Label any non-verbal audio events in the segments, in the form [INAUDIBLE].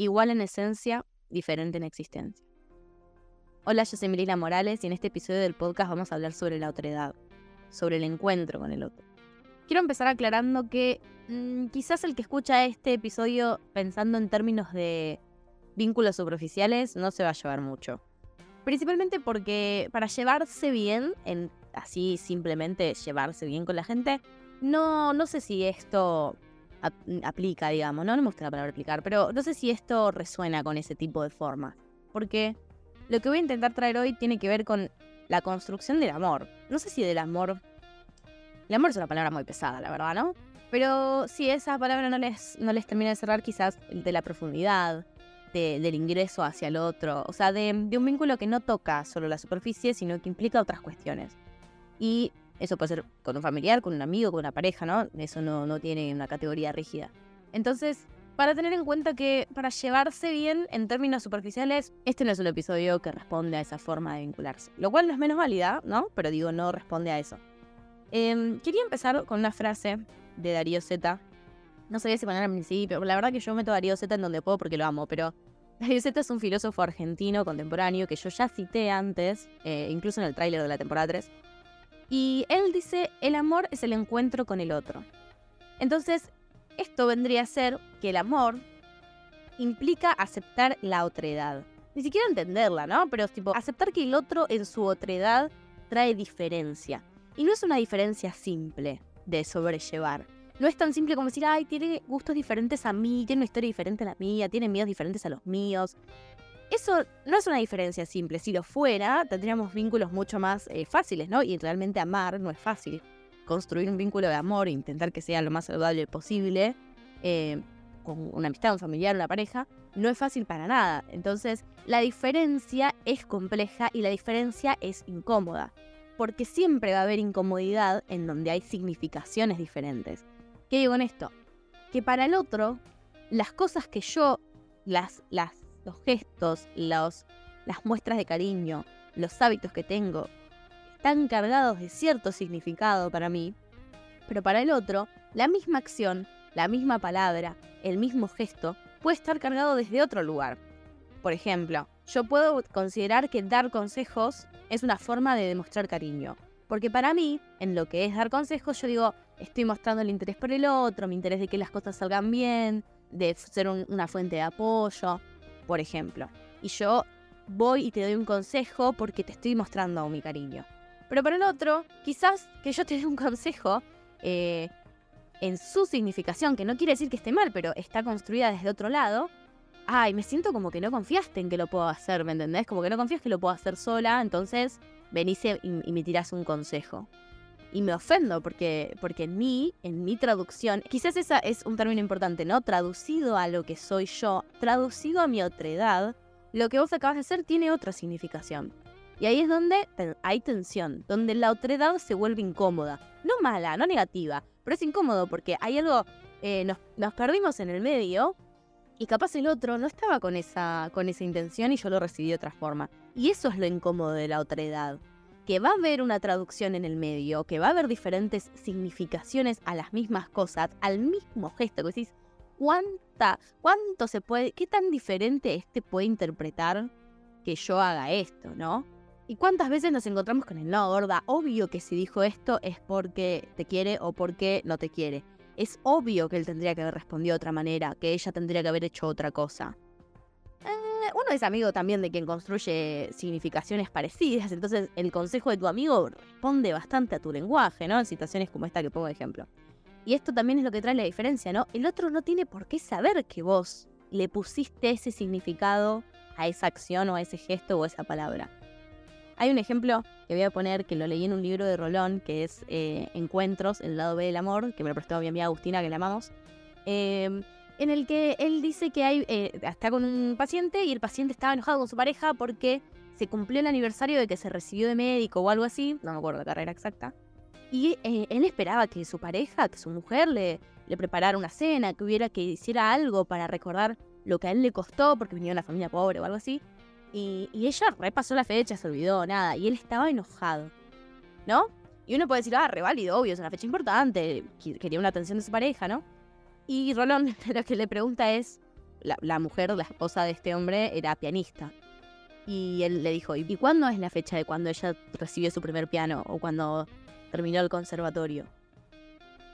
igual en esencia, diferente en existencia. Hola, yo soy Mirila Morales y en este episodio del podcast vamos a hablar sobre la otredad, sobre el encuentro con el otro. Quiero empezar aclarando que mm, quizás el que escucha este episodio pensando en términos de vínculos superficiales no se va a llevar mucho. Principalmente porque para llevarse bien, en así simplemente llevarse bien con la gente, no, no sé si esto aplica, digamos, ¿no? No me gusta la palabra aplicar, pero no sé si esto resuena con ese tipo de forma. Porque lo que voy a intentar traer hoy tiene que ver con la construcción del amor. No sé si del amor. El amor es una palabra muy pesada, la verdad, ¿no? Pero si esa palabra no les, no les termina de cerrar, quizás de la profundidad, del ingreso hacia el otro, o sea, de, de un vínculo que no toca solo la superficie, sino que implica otras cuestiones. Y eso puede ser con un familiar, con un amigo, con una pareja, ¿no? Eso no, tiene una categoría rígida. Entonces, para tener en cuenta que para llevarse bien en términos superficiales, este no es un episodio que responde a esa forma de vincularse. Lo cual no es menos válida, ¿no? Pero digo, no responde a eso. Em, quería empezar con una frase de Darío Z. No sabía si poner al principio, la verdad que yo meto a Darío Z en donde puedo porque lo amo, pero [LAUGHS] Darío Z es un filósofo argentino contemporáneo que yo ya cité antes, eh, incluso en el tráiler de la temporada 3 y él dice, el amor es el encuentro con el otro. Entonces, esto vendría a ser que el amor implica aceptar la otredad. Ni siquiera entenderla, ¿no? Pero es tipo, aceptar que el otro en su otredad trae diferencia. Y no es una diferencia simple de sobrellevar. No es tan simple como decir, ay, tiene gustos diferentes a mí, tiene una historia diferente a la mía, tiene miedos diferentes a los míos. Eso no es una diferencia simple. Si lo fuera, tendríamos vínculos mucho más eh, fáciles, ¿no? Y realmente amar no es fácil. Construir un vínculo de amor e intentar que sea lo más saludable posible, eh, con una amistad, un familiar, una pareja, no es fácil para nada. Entonces, la diferencia es compleja y la diferencia es incómoda. Porque siempre va a haber incomodidad en donde hay significaciones diferentes. ¿Qué digo en esto? Que para el otro, las cosas que yo, las, las los gestos, las muestras de cariño, los hábitos que tengo, están cargados de cierto significado para mí, pero para el otro, la misma acción, la misma palabra, el mismo gesto, puede estar cargado desde otro lugar. Por ejemplo, yo puedo considerar que dar consejos es una forma de demostrar cariño. Porque para mí, en lo que es dar consejos, yo digo, estoy mostrando el interés por el otro, mi interés de que las cosas salgan bien, de ser una fuente de apoyo por ejemplo. Y yo voy y te doy un consejo porque te estoy mostrando mi cariño. Pero para el otro, quizás que yo te dé un consejo eh, en su significación, que no quiere decir que esté mal, pero está construida desde otro lado. Ay, me siento como que no confiaste en que lo puedo hacer, ¿me entendés? Como que no confías que lo puedo hacer sola, entonces venís y, y me tirás un consejo y me ofendo porque, porque en mí, en mi traducción, quizás esa es un término importante, ¿no? Traducido a lo que soy yo, traducido a mi otredad, lo que vos acabas de hacer tiene otra significación. Y ahí es donde hay tensión, donde la otredad se vuelve incómoda. No mala, no negativa, pero es incómodo porque hay algo, eh, nos, nos, perdimos en el medio y capaz el otro no estaba con esa, con esa intención y yo lo recibí de otra forma. Y eso es lo incómodo de la otredad que va a haber una traducción en el medio, que va a haber diferentes significaciones a las mismas cosas, al mismo gesto, que decís, ¿cuánta, cuánto se puede, qué tan diferente este puede interpretar que yo haga esto, ¿no? ¿Y cuántas veces nos encontramos con el no, gorda? Obvio que si dijo esto es porque te quiere o porque no te quiere. Es obvio que él tendría que haber respondido de otra manera, que ella tendría que haber hecho otra cosa uno es amigo también de quien construye significaciones parecidas, entonces el consejo de tu amigo responde bastante a tu lenguaje, ¿no? En situaciones como esta que pongo de ejemplo. Y esto también es lo que trae la diferencia, ¿no? El otro no tiene por qué saber que vos le pusiste ese significado a esa acción o a ese gesto o a esa palabra. Hay un ejemplo que voy a poner que lo leí en un libro de Rolón, que es eh, Encuentros, el lado B del amor, que me lo prestó mi amiga Agustina, que la amamos. Eh, en el que él dice que hay, eh, está con un paciente y el paciente estaba enojado con su pareja porque se cumplió el aniversario de que se recibió de médico o algo así, no me acuerdo la carrera exacta. Y eh, él esperaba que su pareja, que su mujer le, le preparara una cena, que hubiera que hiciera algo para recordar lo que a él le costó porque venía de una familia pobre o algo así. Y, y ella repasó la fecha, se olvidó, nada. Y él estaba enojado. ¿No? Y uno puede decir, ah, reválido, obvio, es una fecha importante. Quería una atención de su pareja, ¿no? Y Rolón [LAUGHS] lo que le pregunta es, la, mujer, la esposa de este hombre, era pianista. Y él le dijo, ¿y cuándo es la fecha de cuando ella recibió su primer piano o cuando terminó el conservatorio?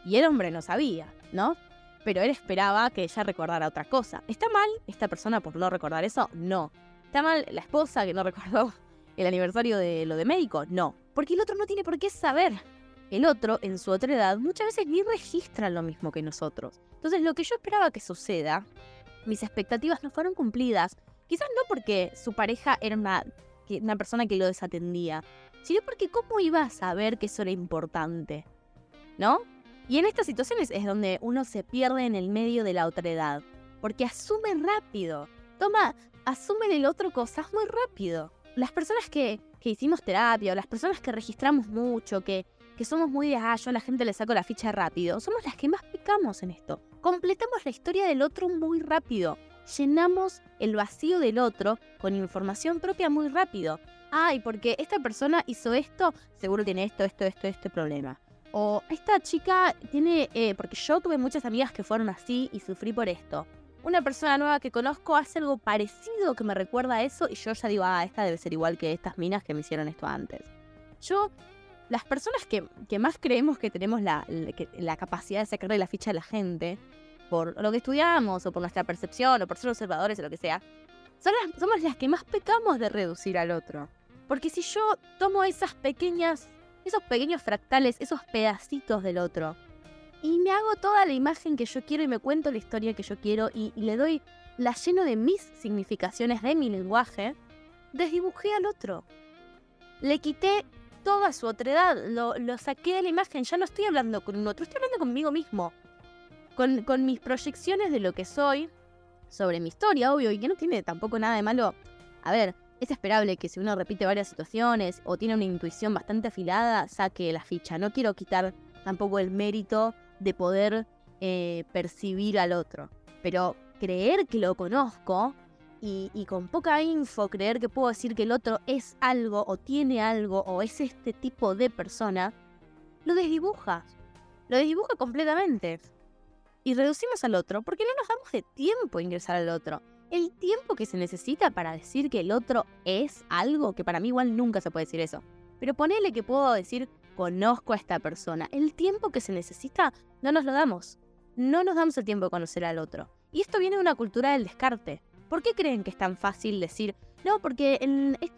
Y el hombre no sabía, ¿no? Pero él esperaba que ella recordara otra cosa. ¿Está mal esta persona por no recordar eso? No. ¿Está mal la esposa que no [LAUGHS] recordó el aniversario de lo de médico? No. Porque el otro no tiene por qué saber. El otro, en su otra edad, muchas veces ni registra lo mismo que nosotros. Entonces, lo que yo esperaba que suceda, mis expectativas no fueron cumplidas. Quizás no porque su pareja era una, una persona que lo desatendía, sino porque cómo iba a saber que eso era importante. ¿No? Y en estas situaciones es donde uno se pierde en el medio de la otra edad. Porque asume rápido. Toma, asumen el otro cosas muy rápido. Las personas que, que hicimos terapia o las personas que registramos mucho, que que somos muy de, ah, yo a la gente le saco la ficha rápido, somos las que más picamos en esto. Completamos la historia del otro muy rápido. Llenamos el vacío del otro con información propia muy rápido. Ay, porque esta persona hizo esto, seguro tiene esto, esto, esto, este problema. O esta chica tiene, eh, porque yo tuve muchas amigas que fueron así y sufrí por esto. Una persona nueva que conozco hace algo parecido que me recuerda a eso y yo ya digo, ah, esta debe ser igual que estas minas que me hicieron esto antes. Yo las personas que, más creemos que tenemos la, capacidad de sacarle la ficha a la gente, por lo que estudiamos, o por nuestra percepción, o por ser observadores, o lo que sea, somos las que más pecamos de reducir al otro. Porque si yo tomo esas pequeñas, esos pequeños fractales, esos pedacitos del otro, y me hago toda la imagen que yo quiero y me cuento la historia que yo quiero y, y le doy, la lleno de mis significaciones, de mi lenguaje, desdibujé al otro. Le quité toda su otredad. Lo, lo saqué de la imagen. Ya no estoy hablando con un otro, estoy hablando conmigo mismo. Con, mis proyecciones de lo que soy sobre mi historia, obvio, y que no tiene tampoco nada de malo. A ver, es esperable que si uno repite varias situaciones o tiene una intuición bastante afilada, saque la ficha. No quiero quitar tampoco el mérito de poder eh, percibir al otro. Pero creer que lo conozco y, con poca info creer que puedo decir que el otro es algo o tiene algo o es este tipo de persona, lo desdibuja. Lo desdibuja completamente. Y reducimos al otro porque no nos damos de tiempo a ingresar al otro. El tiempo que se necesita para decir que el otro es algo, que para mí igual nunca se puede decir eso. Pero ponele que puedo decir conozco a esta persona. El tiempo que se necesita no nos lo damos. No nos damos el tiempo de conocer al otro. Y esto viene de una cultura del descarte. ¿Por qué creen que es tan fácil decir, no, porque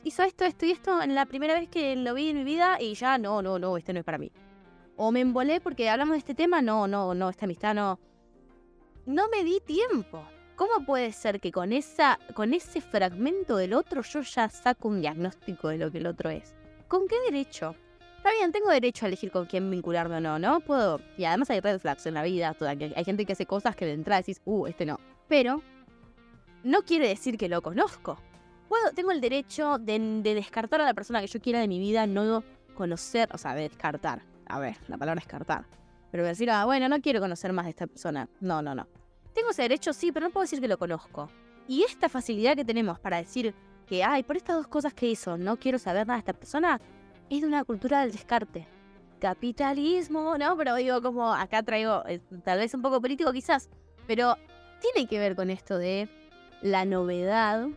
hizo esto, esto y esto en la primera vez que lo vi en mi vida y ya, no, no, no, este no es para mí? O me embolé porque hablamos de este tema, no, no, no, esta amistad no. No me di tiempo. ¿Cómo puede ser que con, esa, con ese fragmento del otro yo ya saco un diagnóstico de lo que el otro es? ¿Con qué derecho? Está bien, tengo derecho a elegir con quién vincularme o no, ¿no? Puedo. Y además hay red flags en la vida. Hay gente que hace cosas que de entrada decís, uh, este no. Pero no quiere decir que lo conozco. Tengo el derecho de, descartar a la persona que yo quiera de mi vida, no conocer, o sea, de descartar. A ver, la palabra descartar. Pero decir, ah, bueno, no quiero conocer más de esta persona. No, no, no. Tengo ese derecho, sí, pero no puedo decir que lo conozco. Y esta facilidad que tenemos para decir que, ay, por estas dos cosas que hizo, no quiero saber nada de esta persona, es de una cultura del descarte. Capitalismo, ¿no? Pero digo, como acá traigo, eh, tal vez un poco político quizás, pero tiene que ver con esto de la novedad,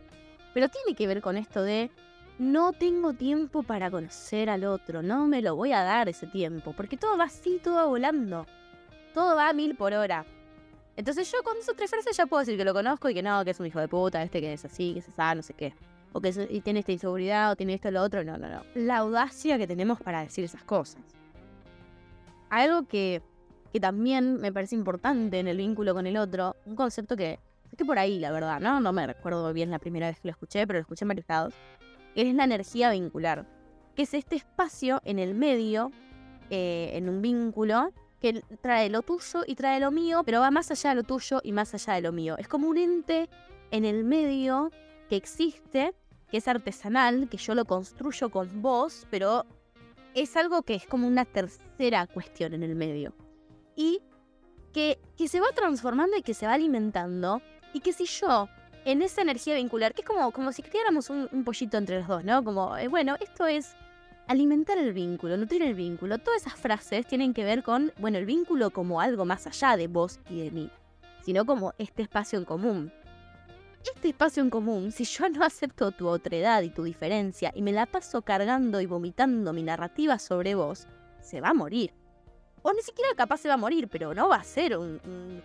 pero tiene que ver con esto de no tengo tiempo para conocer al otro, no me lo voy a dar ese tiempo, porque todo va así, todo va volando, todo va a mil por hora. Entonces yo con esos tres frases ya puedo decir que lo conozco y que no, que es un hijo de puta, este que es así, que es así, no sé qué. O que tiene esta inseguridad, o tiene esto, lo otro, no, no, no. La audacia que tenemos para decir esas cosas. Algo que, que también me parece importante en el vínculo con el otro, un concepto que que por ahí, la verdad, ¿no? No me recuerdo bien la primera vez que lo escuché, pero lo escuché en varios lados. Es la energía vincular, que es este espacio en el medio, eh, en un vínculo, que trae lo tuyo y trae lo mío, pero va más allá de lo tuyo y más allá de lo mío. Es como un ente en el medio que existe, que es artesanal, que yo lo construyo con vos, pero es algo que es como una tercera cuestión en el medio. Y que, que se va transformando y que se va alimentando y que si yo, en esa energía vincular, que es como, como si criáramos un, pollito entre los dos, ¿no? Como, eh, bueno, esto es alimentar el vínculo, nutrir el vínculo. Todas esas frases tienen que ver con, bueno, el vínculo como algo más allá de vos y de mí, sino como este espacio en común. este espacio en común, si yo no acepto tu otredad y tu diferencia y me la paso cargando y vomitando mi narrativa sobre vos, se va a morir. O ni siquiera capaz se va a morir, pero no va a ser un,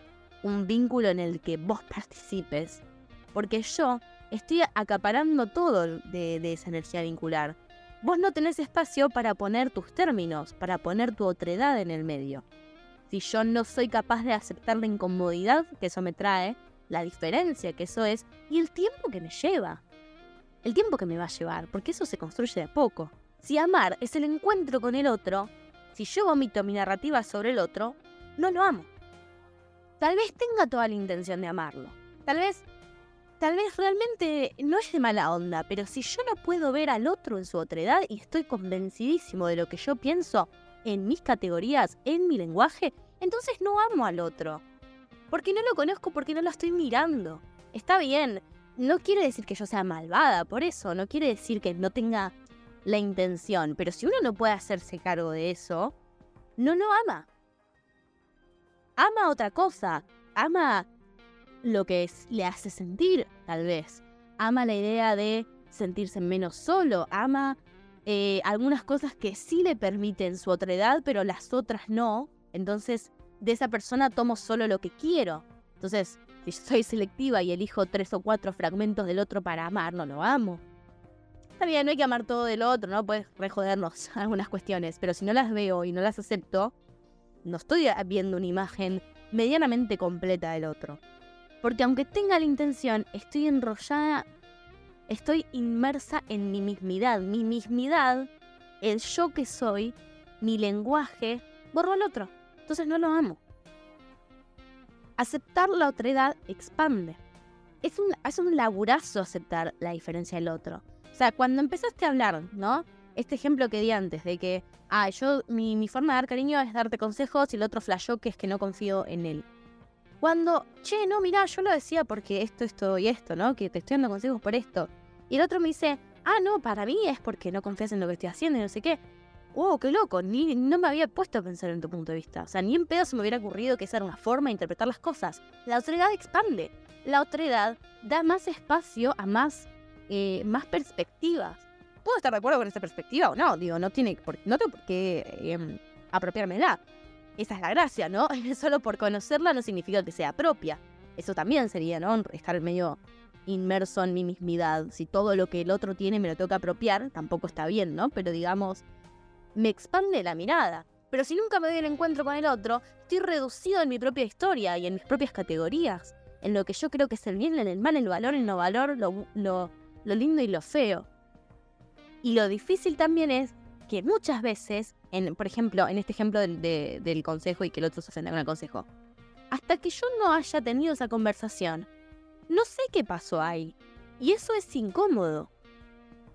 vínculo en el que vos participes. Porque yo estoy acaparando todo de, de esa energía vincular. Vos no tenés espacio para poner tus términos, para poner tu otredad en el medio. Si yo no soy capaz de aceptar la incomodidad que eso me trae, la diferencia que eso es y el tiempo que me lleva. El tiempo que me va a llevar, porque eso se construye de a poco. Si amar es el encuentro con el otro, si yo vomito mi narrativa sobre el otro, no lo amo. Tal vez tenga toda la intención de amarlo. Tal vez, tal vez realmente no es de mala onda, pero si yo no puedo ver al otro en su otredad y estoy convencidísimo de lo que yo pienso en mis categorías, en mi lenguaje, entonces no amo al otro. Porque no lo conozco, porque no lo estoy mirando. Está bien, no quiere decir que yo sea malvada, por eso, no quiere decir que no tenga la intención, pero si uno no puede hacerse cargo de eso, no lo ama. Ama otra cosa, ama lo que le hace sentir, tal vez. Ama la idea de sentirse menos solo, ama eh, algunas cosas que sí le permiten su otra edad, pero las otras no. Entonces de esa persona tomo solo lo que quiero. Entonces, si soy selectiva y elijo tres o cuatro fragmentos del otro para amar, no lo amo. Está bien, no hay que amar todo del otro, ¿no? Puedes rejodernos [LAUGHS] algunas cuestiones, pero si no las veo y no las acepto, no estoy viendo una imagen medianamente completa del otro. Porque aunque tenga la intención, estoy enrollada, estoy inmersa en mi mismidad. Mi mismidad, el yo que soy, mi lenguaje, borro al otro. Entonces no lo amo. Aceptar la otredad expande. Es un, es un laburazo aceptar la diferencia del otro. O sea, cuando empezaste a hablar, ¿no? Este ejemplo que di antes, de que, ah, yo, mi, mi forma de dar cariño es darte consejos y el otro flashó que es que no confío en él. Cuando, che, no, mira, yo lo decía porque esto, esto y esto, ¿no? Que te estoy dando consejos por esto. Y el otro me dice, ah, no, para mí es porque no confías en lo que estoy haciendo y no sé qué wow, qué loco, ni, no me había puesto a pensar en tu punto de vista. O sea, ni en pedo se me hubiera ocurrido que esa era una forma de interpretar las cosas. La otredad expande. La otredad da más espacio a más, eh, más perspectivas. Puedo estar de acuerdo con esa perspectiva o no, digo, no tiene no tengo por qué eh, apropiármela. Esa es la gracia, ¿no? [LAUGHS] Solo por conocerla no significa que sea propia. Eso también sería, ¿no? Estar medio inmerso en mi mismidad. Si todo lo que el otro tiene me lo tengo que apropiar, tampoco está bien, ¿no? Pero digamos, me expande la mirada. Pero si nunca me doy el encuentro con el otro, estoy reducido en mi propia historia y en mis propias categorías, en lo que yo creo que es el bien, en el mal, el valor, el no valor, lo, lo, lindo y lo feo. Y lo difícil también es que muchas veces, por ejemplo, en este ejemplo del, del consejo y que el otro se ofenda con el consejo, hasta que yo no haya tenido esa conversación, no sé qué pasó ahí. Y eso es incómodo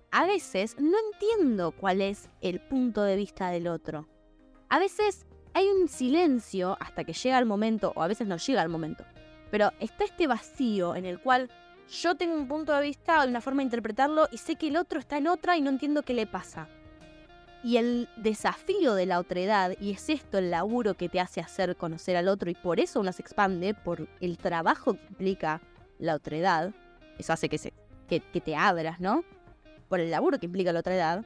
a veces no entiendo cuál es el punto de vista del otro. A veces hay un silencio hasta que llega el momento, o a veces no llega el momento, pero está este vacío en el cual yo tengo un punto de vista o una forma de interpretarlo y sé que el otro está en otra y no entiendo qué le pasa. Y el desafío de la otredad, y es esto el laburo que te hace hacer conocer al otro, y por eso uno se expande, por el trabajo que implica la otredad, eso hace que, se, que te abras, ¿no? por el laburo que implica la otra edad,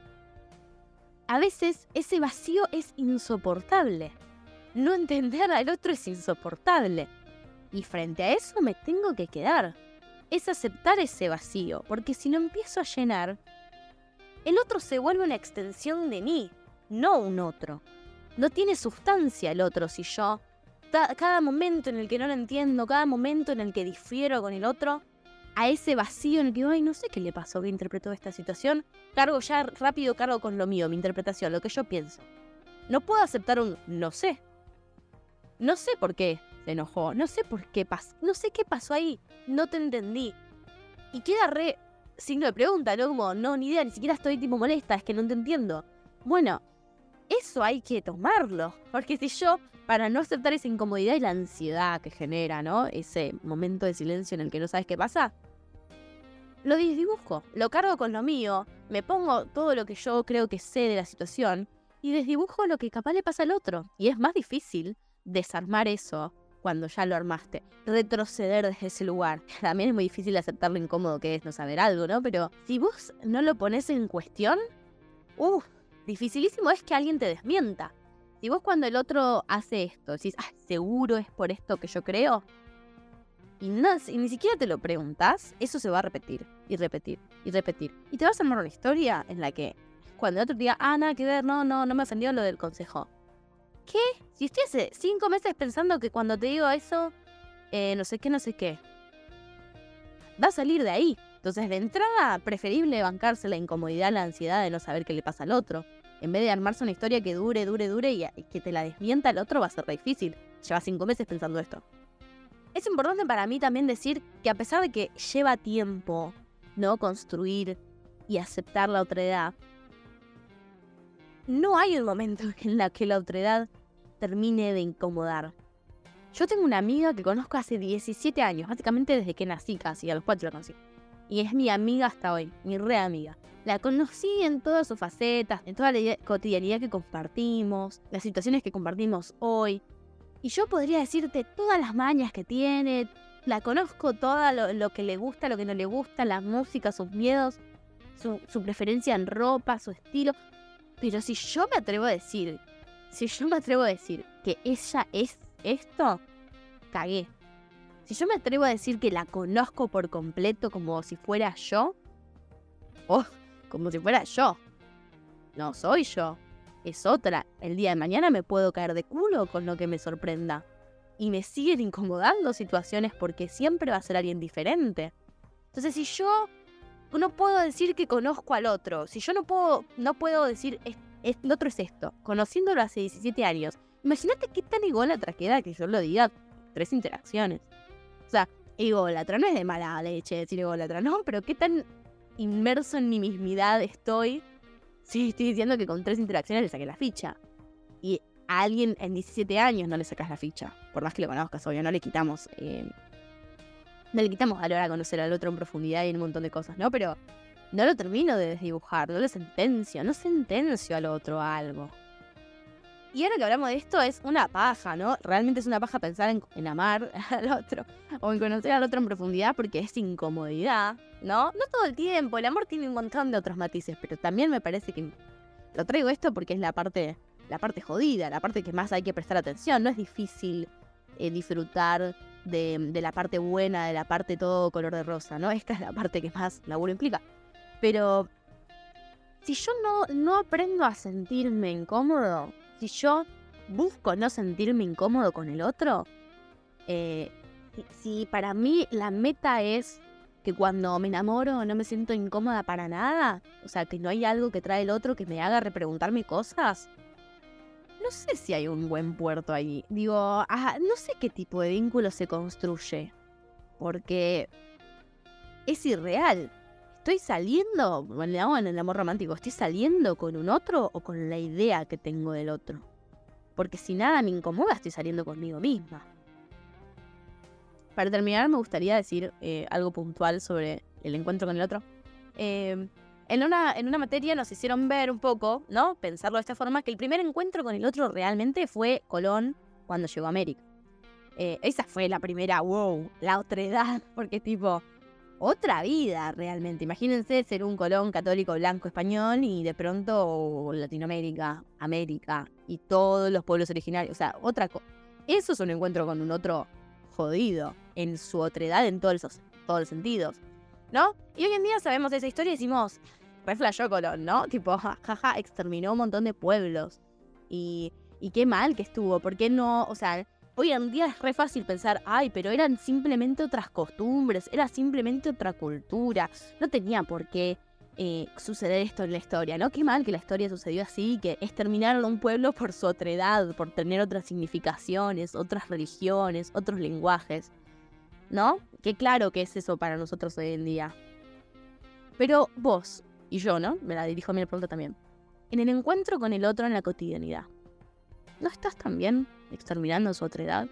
a veces ese vacío es insoportable. No entender al otro es insoportable. Y frente a eso me tengo que quedar. Es aceptar ese vacío, porque si no empiezo a llenar, el otro se vuelve una extensión de mí, no un otro. No tiene sustancia el otro si yo, cada momento en el que no lo entiendo, cada momento en el que difiero con el otro, a ese vacío en el que, ay, no sé qué le pasó, que interpretó esta situación, cargo ya rápido, cargo con lo mío, mi interpretación, lo que yo pienso. No puedo aceptar un no sé. No sé por qué se enojó, no sé por qué pasó, no sé qué pasó ahí, no te entendí. Y queda re signo de pregunta, ¿no? Como, no, ni idea, ni siquiera estoy tipo molesta, es que no te entiendo. Bueno, eso hay que tomarlo, porque si yo, para no aceptar esa incomodidad y la ansiedad que genera, ¿no? Ese momento de silencio en el que no sabes qué pasa, lo desdibujo, lo cargo con lo mío, me pongo todo lo que yo creo que sé de la situación y desdibujo lo que capaz le pasa al otro. Y es más difícil desarmar eso cuando ya lo armaste. Retroceder desde ese lugar. [LAUGHS] También es muy difícil aceptar lo incómodo que es no saber algo, ¿no? Pero si vos no lo pones en cuestión, uff, dificilísimo es que alguien te desmienta. Si vos cuando el otro hace esto decís, ah, seguro es por esto que yo creo, y, no, ni siquiera te lo preguntas, eso se va a repetir y repetir y repetir. Y te vas a armar una historia en la que cuando el otro diga, ah, nada que ver, no, no, no me ofendió lo del consejo. ¿Qué? Si estoy hace cinco meses pensando que cuando te digo eso, eh, no sé qué, no sé qué, va a salir de ahí. Entonces, de entrada, preferible bancarse la incomodidad, la ansiedad de no saber qué le pasa al otro. En vez de armarse una historia que dure, dure, dure y que te la desmienta el otro, va a ser difícil. Lleva cinco meses pensando esto. Es importante para mí también decir que a pesar de que lleva tiempo, ¿no? Construir y aceptar la otredad, no hay un momento [LAUGHS] en el que la otredad termine de incomodar. Yo tengo una amiga que conozco hace 17 años, básicamente desde que nací casi, a los 4 la conocí. Y es mi amiga hasta hoy, mi re amiga. La conocí en todas sus facetas, en toda la cotidianidad que compartimos, las situaciones que compartimos hoy. Y yo podría decirte todas las mañas que tiene, la conozco toda, lo, que le gusta, lo que no le gusta, la música, sus miedos, su preferencia en ropa, su estilo. Pero si yo me atrevo a decir, si yo me atrevo a decir que ella es esto, cagué. Si yo me atrevo a decir que la conozco por completo como si fuera yo, oh, como si fuera yo. No soy yo, es otra. El día de mañana me puedo caer de culo con lo que me sorprenda. Y me siguen incomodando situaciones porque siempre va a ser alguien diferente. Entonces, si yo no puedo decir que conozco al otro, si yo no puedo, no puedo decir el otro es esto, conociéndolo hace 17 años, imagínate qué tan ególatra queda que yo lo diga tres interacciones. O sea, ególatra no es de mala leche decir ególatra, no, pero qué tan inmerso en mi mismidad estoy. Sí, estoy diciendo que con tres interacciones le saqué la ficha. Y a alguien en 17 años no le sacas la ficha. Por más que lo conozcas, obvio, no le quitamos. Eh, le quitamos valor a conocer al otro en profundidad y en un montón de cosas, ¿no? Pero no lo termino de desdibujar, no lo sentencio, no sentencio al otro algo. Y ahora que hablamos de esto es una paja, ¿no? Realmente es una paja pensar en, amar [LAUGHS] al otro o en conocer al otro en profundidad porque es incomodidad, ¿no? No todo el tiempo, el amor tiene un montón de otros matices, pero también me parece que lo traigo esto porque es la parte, la parte jodida, la parte que más hay que prestar atención. No es difícil eh, disfrutar de, la parte buena, de la parte todo color de rosa, ¿no? Esta es la parte que más laburo implica. Pero si yo no, no aprendo a sentirme incómodo, si yo busco no sentirme incómodo con el otro, eh, si, para mí la meta es que cuando me enamoro no me siento incómoda para nada, o sea, que no hay algo que trae el otro que me haga repreguntarme cosas, no sé si hay un buen puerto ahí. Digo, ah, no sé qué tipo de vínculo se construye, porque es irreal estoy saliendo, bueno, en el amor romántico, estoy saliendo con un otro o con la idea que tengo del otro. Porque si nada me incomoda, estoy saliendo conmigo misma. Para terminar, me gustaría decir eh, algo puntual sobre el encuentro con el otro. Em, en, una, en una materia nos hicieron ver un poco, ¿no? Pensarlo de esta forma, que el primer encuentro con el otro realmente fue Colón cuando llegó a América. Eh, esa fue la primera, wow, la otredad, [LAUGHS] porque tipo, otra vida realmente. Imagínense ser un colón católico blanco español y de pronto Latinoamérica, América y todos los pueblos originarios. O sea, otra cosa. Eso es un encuentro con un otro jodido en su otredad en todos los, todos los sentidos. ¿No? Y hoy en día sabemos esa historia y decimos, flashó Colón, ¿no? Tipo, jaja, exterminó un montón de pueblos. Y, y qué mal que estuvo. ¿Por qué no? O sea, Hoy en día es re fácil pensar, ay, pero eran simplemente otras costumbres, era simplemente otra cultura, no tenía por qué eh, suceder esto en la historia, ¿no? Qué mal que la historia sucedió así, que exterminaron a un pueblo por su otredad, por tener otras significaciones, otras religiones, otros lenguajes, ¿no? Qué claro que es eso para nosotros hoy en día. Pero vos y yo, ¿no? Me la dirijo a mí la pregunta también. En el encuentro con el otro en la cotidianidad, ¿no estás también exterminando su otredad?